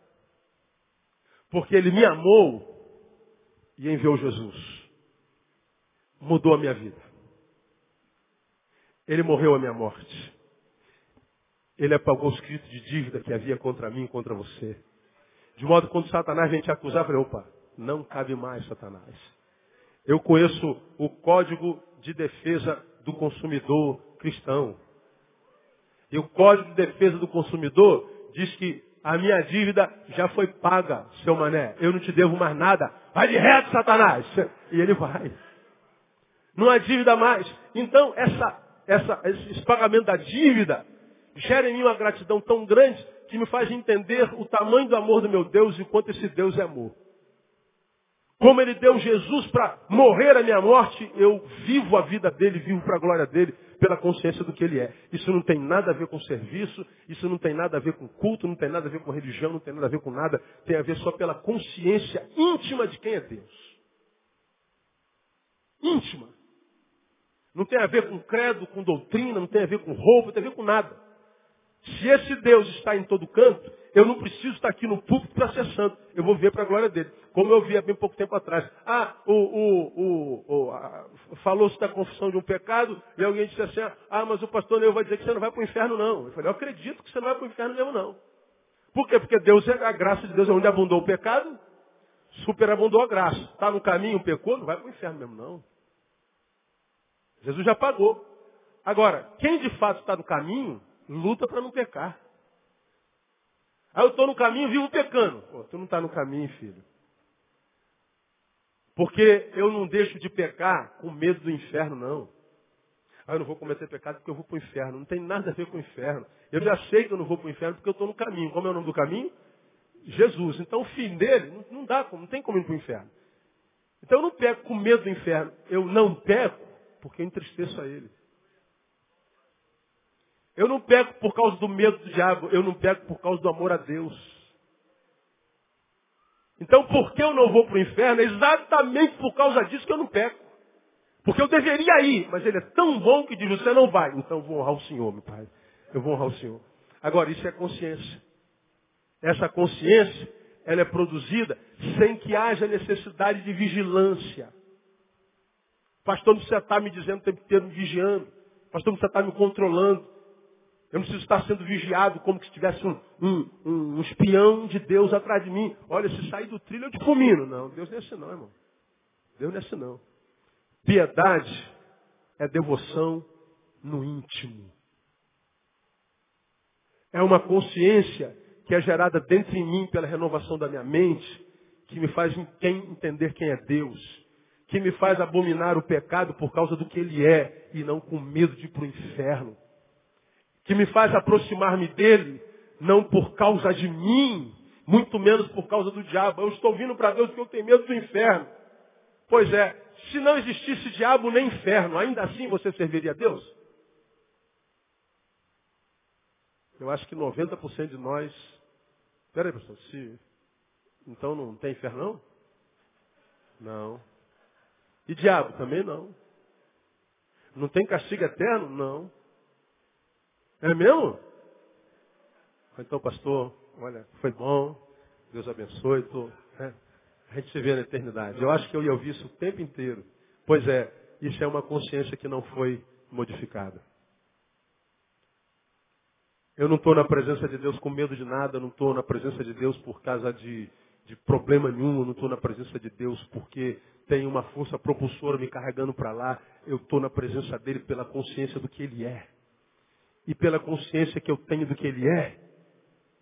Porque ele me amou e enviou Jesus. Mudou a minha vida. Ele morreu a minha morte. Ele apagou os escrito de dívida que havia contra mim e contra você. De modo que quando Satanás vem te acusar, eu falei, opa, não cabe mais, Satanás. Eu conheço o Código de Defesa do Consumidor cristão. E o Código de Defesa do Consumidor diz que a minha dívida já foi paga, seu mané. Eu não te devo mais nada. Vai de reto, Satanás. E ele vai. Não há dívida mais. Então, essa, essa, esse pagamento da dívida gera em mim uma gratidão tão grande que me faz entender o tamanho do amor do meu Deus e quanto esse Deus é amor. Como ele deu Jesus para morrer a minha morte, eu vivo a vida dele, vivo para a glória dele, pela consciência do que ele é. Isso não tem nada a ver com serviço, isso não tem nada a ver com culto, não tem nada a ver com religião, não tem nada a ver com nada, tem a ver só pela consciência íntima de quem é Deus. Íntima. Não tem a ver com credo, com doutrina, não tem a ver com roupa, não tem a ver com nada. Se esse Deus está em todo canto, eu não preciso estar aqui no púlpito para ser santo. Eu vou ver para a glória dele. Como eu vi há bem pouco tempo atrás. Ah, o, o, o, falou-se da confissão de um pecado e alguém disse assim, ah, mas o pastor Neu vai dizer que você não vai para o inferno, não. Eu falei, eu acredito que você não vai para o inferno mesmo, não. Por quê? Porque Deus, é, a graça de Deus é onde abundou o pecado, superabundou a graça. Está no caminho, pecou, não vai para o inferno mesmo, não. Jesus já pagou. Agora, quem de fato está no caminho, luta para não pecar. Aí eu estou no caminho vivo pecando. Pô, tu não está no caminho, filho. Porque eu não deixo de pecar com medo do inferno, não. Ah, eu não vou cometer pecado porque eu vou para o inferno. Não tem nada a ver com o inferno. Eu já sei que eu não vou para o inferno porque eu estou no caminho. Como é o nome do caminho? Jesus. Então o fim dele não dá, não tem como ir para o inferno. Então eu não peco com medo do inferno. Eu não peco porque eu entristeço a ele. Eu não pego por causa do medo do diabo, eu não pego por causa do amor a Deus. Então, por que eu não vou para o inferno? É exatamente por causa disso que eu não peco. Porque eu deveria ir, mas ele é tão bom que diz, você não vai. Então eu vou honrar o Senhor, meu Pai. Eu vou honrar o Senhor. Agora, isso é consciência. Essa consciência, ela é produzida sem que haja necessidade de vigilância. Pastor, não precisa estar me dizendo o tempo inteiro, me vigiando. Pastor, não precisa estar me controlando. Eu não preciso estar sendo vigiado como se tivesse um, um, um, espião de Deus atrás de mim. Olha, se sair do trilho eu te fulmino. Não, Deus não é assim não, irmão. Deus não é assim não. Piedade é devoção no íntimo. É uma consciência que é gerada dentro de mim pela renovação da minha mente, que me faz entender quem é Deus, que me faz abominar o pecado por causa do que ele é e não com medo de ir para o inferno que me faz aproximar-me dele, não por causa de mim, muito menos por causa do diabo. Eu estou vindo para Deus porque eu tenho medo do inferno. Pois é, se não existisse diabo nem inferno, ainda assim você serviria a Deus? Eu acho que 90% de nós. Peraí, pastor, se. Então não tem inferno não? Não. E diabo também não. Não tem castigo eterno? Não. É mesmo? Então, pastor, olha, foi bom, Deus abençoe, tô, né? a gente se vê na eternidade. Eu acho que eu ia ouvir isso o tempo inteiro. Pois é, isso é uma consciência que não foi modificada. Eu não estou na presença de Deus com medo de nada, não estou na presença de Deus por causa de, de problema nenhum, não estou na presença de Deus porque tem uma força propulsora me carregando para lá. Eu estou na presença dele pela consciência do que ele é e pela consciência que eu tenho do que Ele é,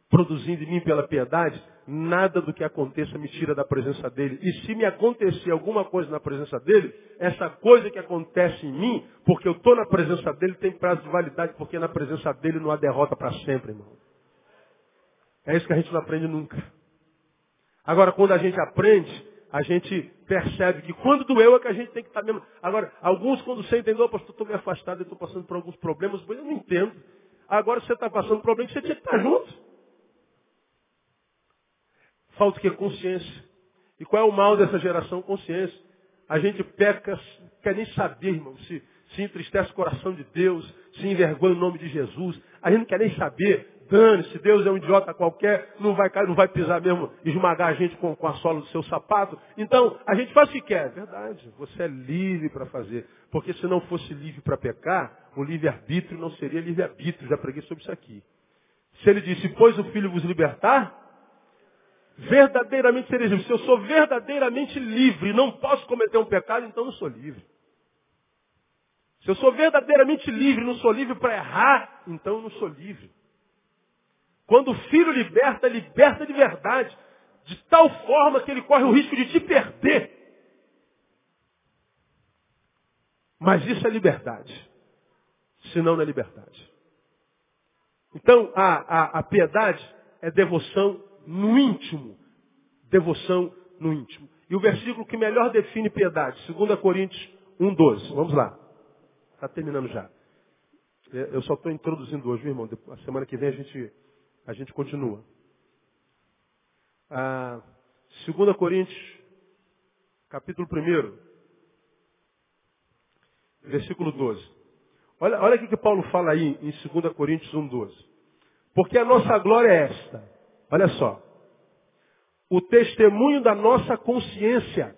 produzindo em mim pela piedade, nada do que aconteça me tira da presença dele. E se me acontecer alguma coisa na presença dele, essa coisa que acontece em mim, porque eu estou na presença dele, tem prazo de validade, porque na presença dele não há derrota para sempre, irmão. É isso que a gente não aprende nunca. Agora, quando a gente aprende, a gente percebe que quando doeu é que a gente tem que estar mesmo. Agora, alguns quando sentem dor, pastor, estou me afastado, estou passando por alguns problemas, mas eu não entendo. Agora você está passando problema, você tinha que estar junto. Falta o que? Consciência. E qual é o mal dessa geração? Consciência. A gente peca, quer nem saber, irmão, se, se entristece o coração de Deus, se envergonha o nome de Jesus. A gente não quer nem saber dane-se, Deus é um idiota qualquer, não vai não vai pisar mesmo, esmagar a gente com, com a sola do seu sapato. Então, a gente faz o que quer. Verdade, você é livre para fazer. Porque se não fosse livre para pecar, o livre-arbítrio não seria livre-arbítrio. Já preguei sobre isso aqui. Se ele disse, pois o Filho vos libertar, verdadeiramente seria livre. Se eu sou verdadeiramente livre, não posso cometer um pecado, então não sou livre. Se eu sou verdadeiramente livre, não sou livre para errar, então eu não sou livre. Quando o filho liberta, liberta de verdade. De tal forma que ele corre o risco de te perder. Mas isso é liberdade. Senão não é liberdade. Então, a, a, a piedade é devoção no íntimo. Devoção no íntimo. E o versículo que melhor define piedade, 2 Coríntios 1,12. Vamos lá. Está terminando já. Eu só estou introduzindo hoje, meu irmão. A semana que vem a gente, a gente continua. Ah, 2 Coríntios, capítulo 1, versículo 12. Olha, olha o que Paulo fala aí em 2 Coríntios 1,12. Porque a nossa glória é esta. Olha só. O testemunho da nossa consciência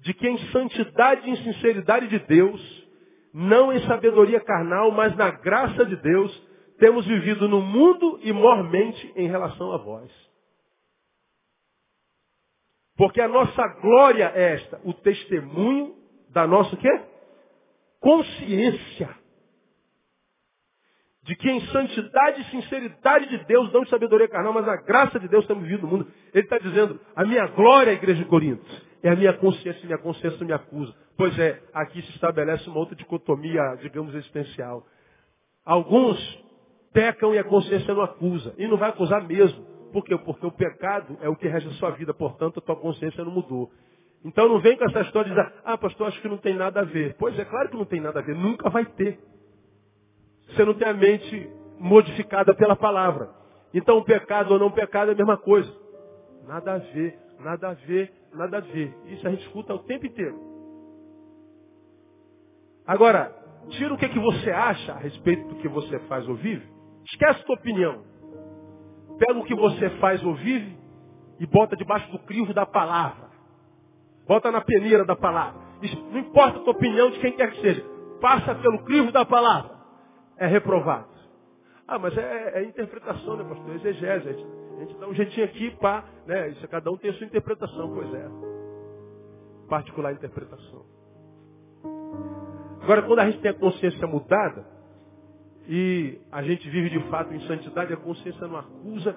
de que em santidade e em sinceridade de Deus, não em sabedoria carnal, mas na graça de Deus, temos vivido no mundo e mormente em relação a vós. Porque a nossa glória é esta, o testemunho da nossa quê? Consciência. De que em santidade e sinceridade de Deus, não de sabedoria carnal, mas na graça de Deus temos vivido no mundo. Ele está dizendo, a minha glória, igreja de Corinto, é a minha consciência, minha consciência me acusa. Pois é, aqui se estabelece uma outra dicotomia, digamos, existencial. Alguns pecam e a consciência não acusa. E não vai acusar mesmo. Por quê? Porque o pecado é o que rege a sua vida, portanto a tua consciência não mudou. Então não vem com essa história de dizer, ah, pastor, acho que não tem nada a ver. Pois é, claro que não tem nada a ver, nunca vai ter. Você não tem a mente modificada pela palavra. Então pecado ou não pecado é a mesma coisa. Nada a ver, nada a ver, nada a ver. Isso a gente escuta o tempo inteiro. Agora, tira o que, é que você acha a respeito do que você faz ou vive. Esquece tua opinião. Pega o que você faz ou vive e bota debaixo do crivo da palavra. Bota na peneira da palavra. Não importa a tua opinião de quem quer que seja. Passa pelo crivo da palavra. É reprovado. Ah, mas é, é interpretação, né, pastor? Exegese. A gente, dá um jeitinho aqui, pá, né? Isso, cada um tem a sua interpretação, pois é. Particular interpretação. Agora, quando a gente tem a consciência mudada, e a gente vive de fato em santidade, a consciência não acusa,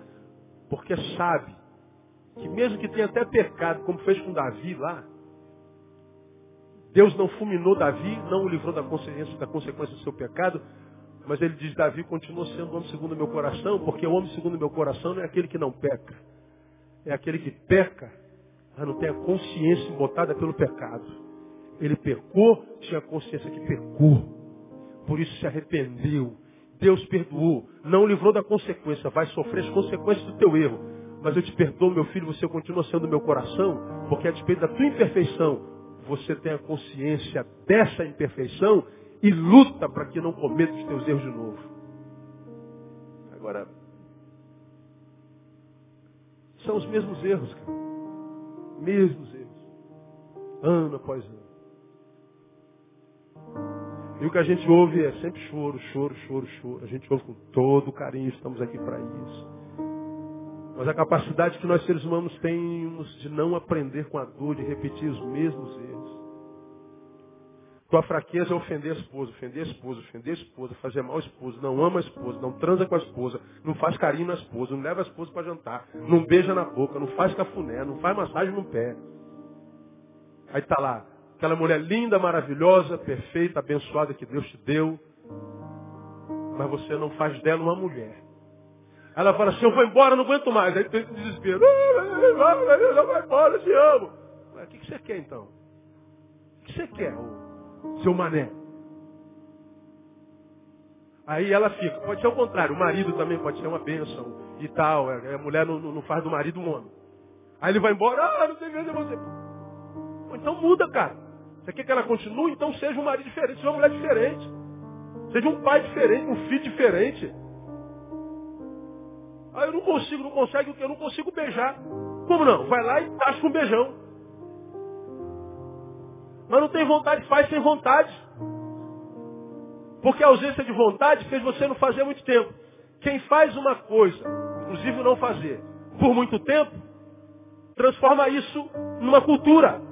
porque sabe que mesmo que tenha até pecado, como fez com Davi lá, Deus não fulminou Davi, não o livrou da da consequência do seu pecado, mas ele diz, Davi continua sendo o homem segundo o meu coração, porque o homem segundo o meu coração não é aquele que não peca. É aquele que peca, mas não tem a consciência botada pelo pecado. Ele pecou, tinha consciência que pecou. Por isso se arrependeu. Deus perdoou. Não livrou da consequência. Vai sofrer as consequências do teu erro. Mas eu te perdoo, meu filho, você continua sendo meu coração, porque a despeito da tua imperfeição, você tem a consciência dessa imperfeição e luta para que não cometa os teus erros de novo. Agora, são os mesmos erros, cara. Mesmos erros. Ano após ano. E o que a gente ouve é sempre choro, choro, choro, choro. A gente ouve com todo carinho, estamos aqui para isso. Mas a capacidade que nós seres humanos temos de não aprender com a dor, de repetir os mesmos erros. Tua fraqueza é ofender a esposa, ofender a esposa, ofender a esposa, fazer mal a esposa, não ama a esposa, não transa com a esposa, não faz carinho na esposa, não leva a esposa para jantar, não beija na boca, não faz cafuné, não faz massagem no pé. Aí está lá, aquela mulher linda, maravilhosa, perfeita, abençoada que Deus te deu, mas você não faz dela uma mulher. Ela fala assim, eu vou embora, não aguento mais. Aí tem desespero. Vai embora, eu te amo. Mas o que você quer então? O que você quer? seu mané. Aí ela fica. Pode ser o contrário, o marido também pode ser uma bênção e tal. A mulher não, não faz do marido um homem. Aí ele vai embora, ah, não tem de você. Então muda, cara. Você quer que ela continue? Então seja um marido diferente, seja uma mulher diferente. Seja um pai diferente, um filho diferente. Ah, eu não consigo, não consegue o que? Eu não consigo beijar. Como não? Vai lá e tasca um beijão. Mas não tem vontade, faz sem vontade. Porque a ausência de vontade fez você não fazer muito tempo. Quem faz uma coisa, inclusive não fazer, por muito tempo, transforma isso numa cultura.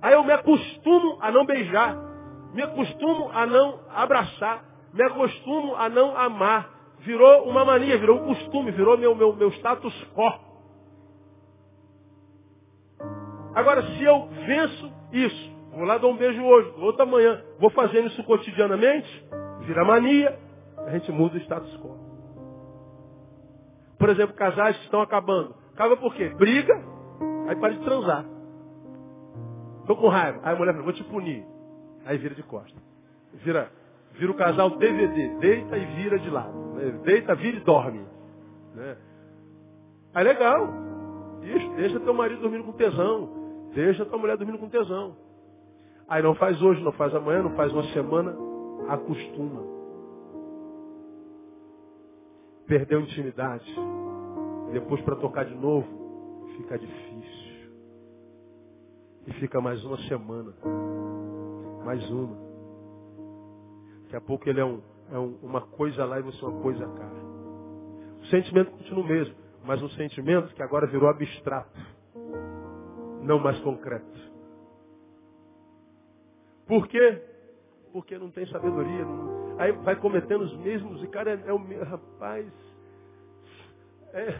Aí eu me acostumo a não beijar, me acostumo a não abraçar, me acostumo a não amar. Virou uma mania, virou um costume, virou meu, meu, meu status quo. Agora, se eu venço isso, Vou lá dar um beijo hoje, outro amanhã. Vou fazendo isso cotidianamente, vira mania, a gente muda o status quo. Por exemplo, casais que estão acabando. Acaba por quê? Briga, aí para de transar. Estou com raiva. Aí a mulher fala, vou te punir. Aí vira de costa. Vira, vira o casal DVD. Deita e vira de lado. Né? Deita, vira e dorme. Né? Aí legal. Isso, deixa teu marido dormindo com tesão. Deixa tua mulher dormindo com tesão. Aí não faz hoje, não faz amanhã, não faz uma semana. Acostuma. Perdeu intimidade. Depois para tocar de novo, fica difícil. E fica mais uma semana. Mais uma. Daqui a pouco ele é, um, é um, uma coisa lá e você é uma coisa cá. O sentimento continua o mesmo, mas um sentimento que agora virou abstrato. Não mais concreto. Por quê? Porque não tem sabedoria. Não, Aí vai cometendo os mesmos, e cara, é, é meu, rapaz, é,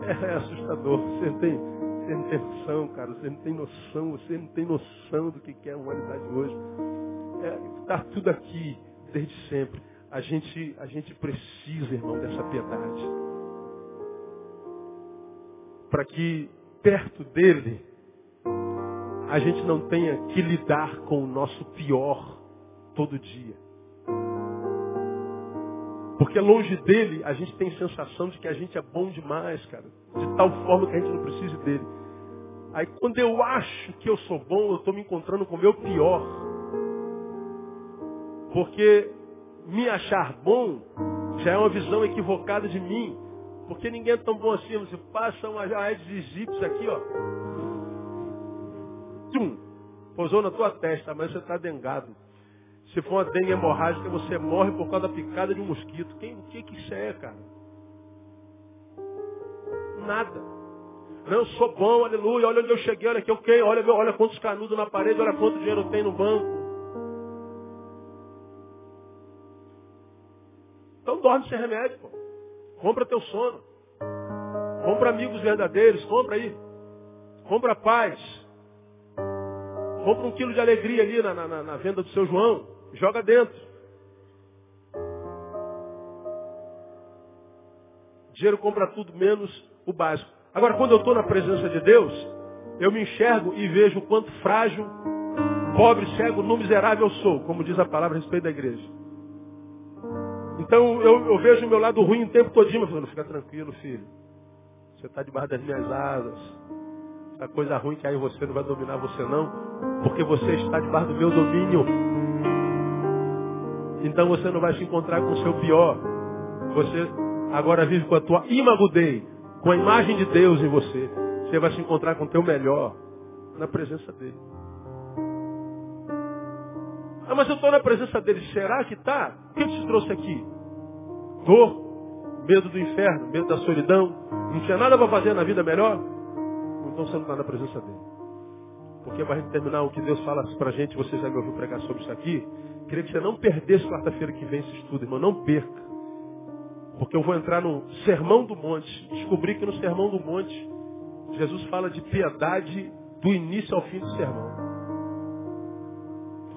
é, assustador. Você tem, você não tem noção, cara, você não tem noção, você não tem noção do que é a humanidade hoje. Está é, tudo aqui, desde sempre. A gente, a gente precisa, irmão, dessa piedade. Para que perto dele a gente não tenha que lidar com o nosso pior todo dia. Porque longe dele, a gente tem sensação de que a gente é bom demais, cara. De tal forma que a gente não precisa dele. Aí quando eu acho que eu sou bom, eu estou me encontrando com o meu pior. Porque me achar bom já é uma visão equivocada de mim. Porque ninguém é tão bom assim. Você passa uma Aedes aegypti aqui, ó. Tum! Pousou na tua testa, mas você está dengado. Se for uma dengue hemorrágica, você morre por causa da picada de um mosquito. Quem, o que, que isso é, cara? Nada. Não, eu sou bom, aleluia. Olha onde eu cheguei, olha aqui, ok. Olha, olha quantos canudos na parede, olha quanto dinheiro eu tenho no banco. Então dorme sem remédio, pô. Compra teu sono. Compra amigos verdadeiros, compra aí. Compra paz. Compra um quilo de alegria ali na, na, na venda do seu João. Joga dentro. Dinheiro compra tudo menos o básico. Agora, quando eu estou na presença de Deus, eu me enxergo e vejo o quanto frágil, pobre, cego, no miserável eu sou, como diz a palavra a respeito da igreja. Então eu, eu vejo o meu lado ruim o tempo todinho, falando, fica tranquilo, filho. Você está debaixo das minhas asas. Essa coisa ruim que em você não vai dominar você não, porque você está debaixo do meu domínio. Então você não vai se encontrar com o seu pior. Você agora vive com a tua imagudei, com a imagem de Deus em você. Você vai se encontrar com o teu melhor na presença dele. Ah, mas eu estou na presença dele. Será que está? O que te trouxe aqui? Dor, medo do inferno, medo da solidão. Não tinha nada para fazer na vida melhor? Então você não está na presença dele. Porque para terminar o que Deus fala para a gente, você já me ouviu pregar sobre isso aqui. Queria que você não perdesse quarta-feira que vem esse estudo, irmão. Não perca. Porque eu vou entrar no Sermão do Monte. Descobri que no Sermão do Monte, Jesus fala de piedade do início ao fim do sermão.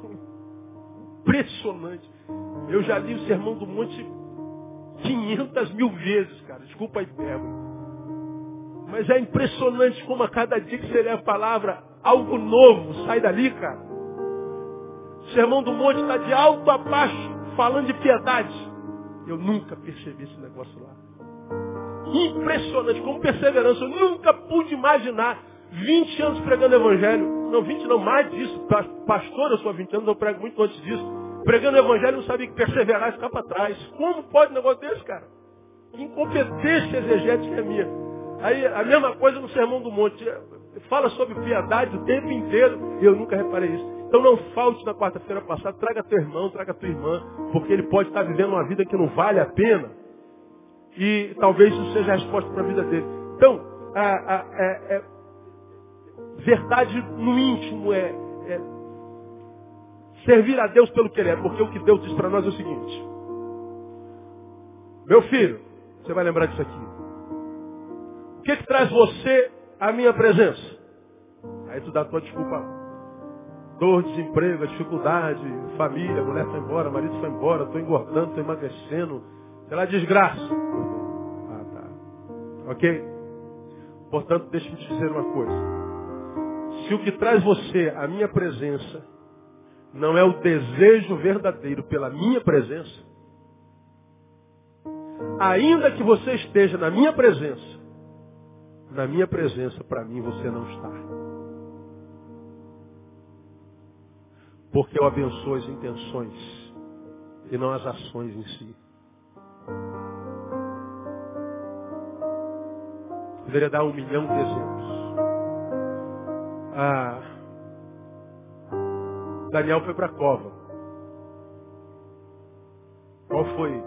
Impressionante. Eu já li o Sermão do Monte 500 mil vezes, cara. Desculpa a hipérbole. Mas é impressionante como a cada dia que você lê a palavra, algo novo sai dali, cara. O sermão do monte está de alto a baixo, falando de piedade. Eu nunca percebi esse negócio lá. Impressionante, como perseverança. Eu nunca pude imaginar 20 anos pregando evangelho. Não, 20 não, mais disso. Pastor, eu sou há 20 anos, eu prego muito antes disso. Pregando evangelho, não sabia que perseverar e ficar para trás. Como pode um negócio desse, cara? Que incompetência exegética é minha. Aí, a mesma coisa no Sermão do Monte. Fala sobre piedade o tempo inteiro. Eu nunca reparei isso. Então não falte na quarta-feira passada, traga teu irmão, traga tua irmã, porque ele pode estar vivendo uma vida que não vale a pena. E talvez isso seja a resposta para a vida dele. Então, a, a, a, é, é, verdade no íntimo é, é servir a Deus pelo que Ele é, porque o que Deus diz para nós é o seguinte. Meu filho, você vai lembrar disso aqui. O que, que traz você à minha presença? Aí tu dá a tua desculpa dor, desemprego, dificuldade, família, mulher foi embora, marido foi embora, estou engordando, estou emagrecendo, sei lá, desgraça. Ah, tá. Ok? Portanto, deixe-me te dizer uma coisa. Se o que traz você à minha presença não é o desejo verdadeiro pela minha presença, ainda que você esteja na minha presença, na minha presença, para mim, você não está. Porque eu abençoo as intenções e não as ações em si. Poderia dar um milhão de exemplos. Ah, Daniel foi para a cova. Qual foi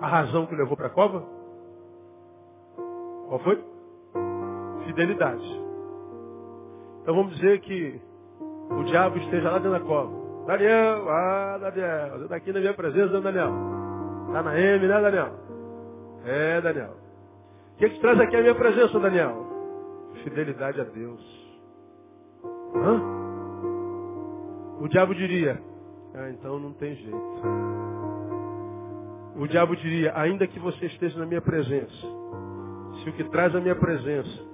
a razão que o levou para a cova? Qual foi? Fidelidade. Então vamos dizer que o diabo esteja lá dentro da cova. Daniel, ah, Daniel, você está aqui na minha presença, né, Daniel? Está na M, né, Daniel? É, Daniel. O que, que traz aqui a minha presença, Daniel? Fidelidade a Deus. Hã? O diabo diria, ah, então não tem jeito. O diabo diria, ainda que você esteja na minha presença, se o que traz a minha presença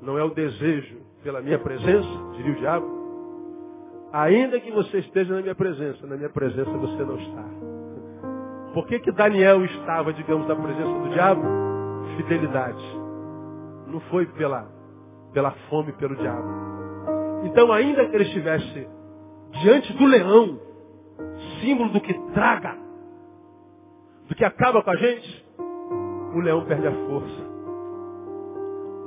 não é o desejo pela minha presença, diria o diabo, ainda que você esteja na minha presença, na minha presença você não está. Por que, que Daniel estava, digamos, na presença do diabo? Fidelidade. Não foi pela, pela fome pelo diabo. Então, ainda que ele estivesse diante do leão, símbolo do que traga, do que acaba com a gente, o leão perde a força.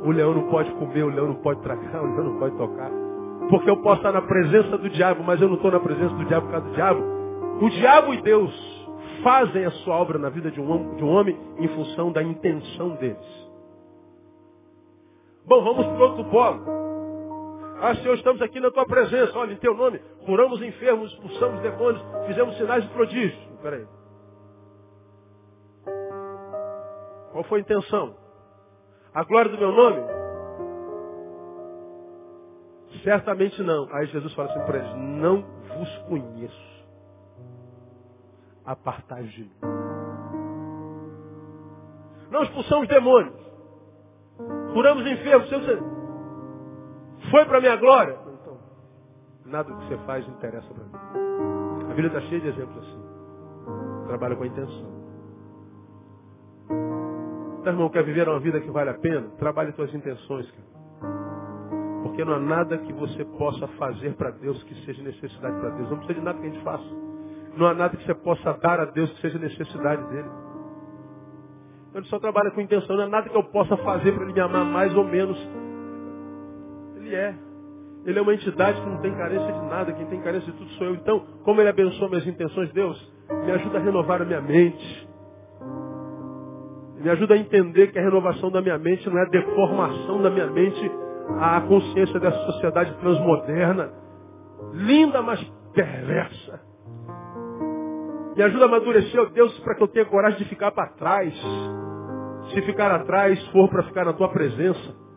O leão não pode comer, o leão não pode tragar, o leão não pode tocar. Porque eu posso estar na presença do diabo, mas eu não estou na presença do diabo por causa do diabo. O diabo e Deus fazem a sua obra na vida de um, de um homem em função da intenção deles. Bom, vamos para outro polo. Ah, Senhor, estamos aqui na tua presença. Olha, em teu nome, curamos enfermos, expulsamos demônios, fizemos sinais de prodígio. Espera aí. Qual foi a intenção? A glória do meu nome? Certamente não. Aí Jesus fala assim para eles, não vos conheço. Apartai de mim. Não expulsamos demônios. Curamos enfermos. Foi para a minha glória? Então, nada do que você faz interessa para mim. A Bíblia está cheia de exemplos assim. Trabalha com a intenção. Então, irmão, quer viver uma vida que vale a pena? Trabalhe suas intenções, cara. Porque não há nada que você possa fazer para Deus que seja necessidade para Deus. Não precisa de nada que a gente faça. Não há nada que você possa dar a Deus que seja necessidade dele. Ele só trabalha com intenção. Não há nada que eu possa fazer para ele me amar mais ou menos ele é. Ele é uma entidade que não tem carência de nada, quem tem carência de tudo sou eu. Então, como ele abençoa minhas intenções, Deus, me ajuda a renovar a minha mente. Me ajuda a entender que a renovação da minha mente não é a deformação da minha mente à consciência dessa sociedade transmoderna, linda, mas perversa. Me ajuda a amadurecer, ó Deus, para que eu tenha coragem de ficar para trás. Se ficar atrás for para ficar na tua presença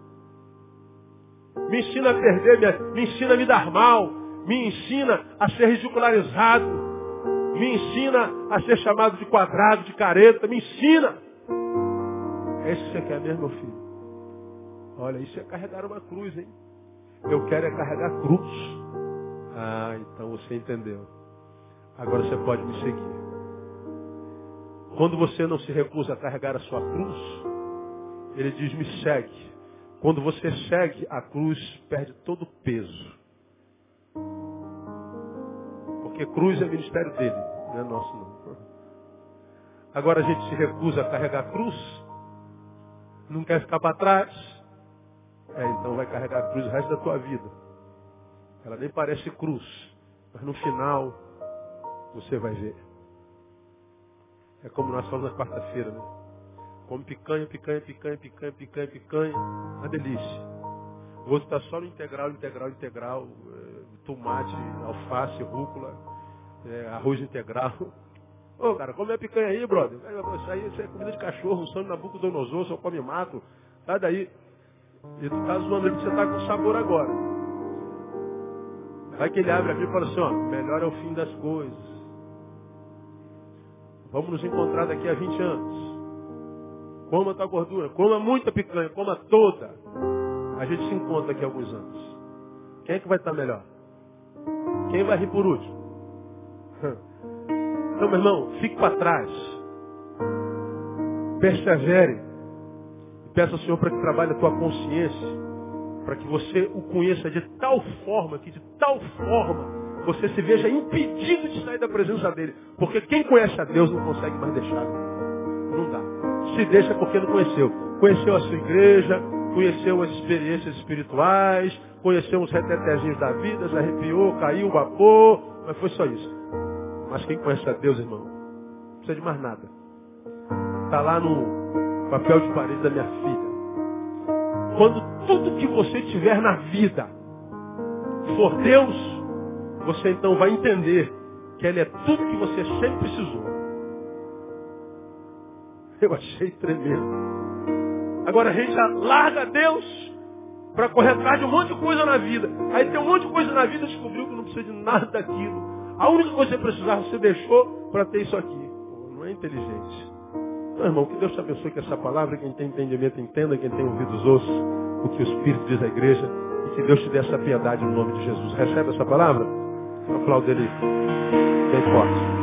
me ensina a perder, me ensina a me dar mal, me ensina a ser ridicularizado, me ensina a ser chamado de quadrado, de careta, me ensina. É isso que você quer mesmo, meu filho? Olha, isso é carregar uma cruz, hein? Eu quero é carregar cruz. Ah, então você entendeu. Agora você pode me seguir. Quando você não se recusa a carregar a sua cruz, ele diz, me segue. Quando você segue, a cruz perde todo o peso. Porque cruz é ministério dele, não é nosso não. Agora a gente se recusa a carregar a cruz, não quer ficar para trás. É, então vai carregar a cruz o resto da tua vida. Ela nem parece cruz, mas no final você vai ver. É como nós falamos na quarta-feira, né? Come picanha, picanha, picanha, picanha, picanha, picanha. Uma delícia. O outro está só no integral, integral, integral. É, tomate, alface, rúcula, é, arroz integral. Ô, cara, come a picanha aí, brother. Isso aí isso é comida de cachorro, sangue na boca do donosor, só come mato. Sai daí. E tu tá zoando ele que você tá com sabor agora. Vai que ele abre a Bíblia e fala assim, ó, melhor é o fim das coisas. Vamos nos encontrar daqui a 20 anos. Coma tua gordura, coma muita picanha, coma toda. A gente se encontra daqui a alguns anos. Quem é que vai estar melhor? Quem vai rir por último? Então, meu irmão, fique para trás. Persevere. Peça ao Senhor para que trabalhe a tua consciência. Para que você o conheça de tal forma, que de tal forma você se veja impedido de sair da presença dele. Porque quem conhece a Deus não consegue mais deixar. Não dá. Se deixa porque não conheceu. Conheceu a sua igreja, conheceu as experiências espirituais, conheceu os retetezinhos da vida, se arrepiou, caiu, babou, mas foi só isso. Mas quem conhece a Deus, irmão, não precisa de mais nada. Está lá no papel de parede da minha filha. Quando tudo que você tiver na vida for Deus, você então vai entender que Ele é tudo que você sempre precisou. Eu achei tremendo. Agora a gente larga Deus para correr atrás de um monte de coisa na vida. Aí tem um monte de coisa na vida e descobriu que não precisa de nada daquilo. A única coisa que você precisava, você deixou para ter isso aqui. Pô, não é inteligente. Não, irmão, que Deus te abençoe com essa palavra. Quem tem entendimento, entenda. Quem tem ouvidos, ouça o que o Espírito diz à igreja. E que Deus te dê essa piedade no nome de Jesus. Recebe essa palavra? Aplauda ele bem forte.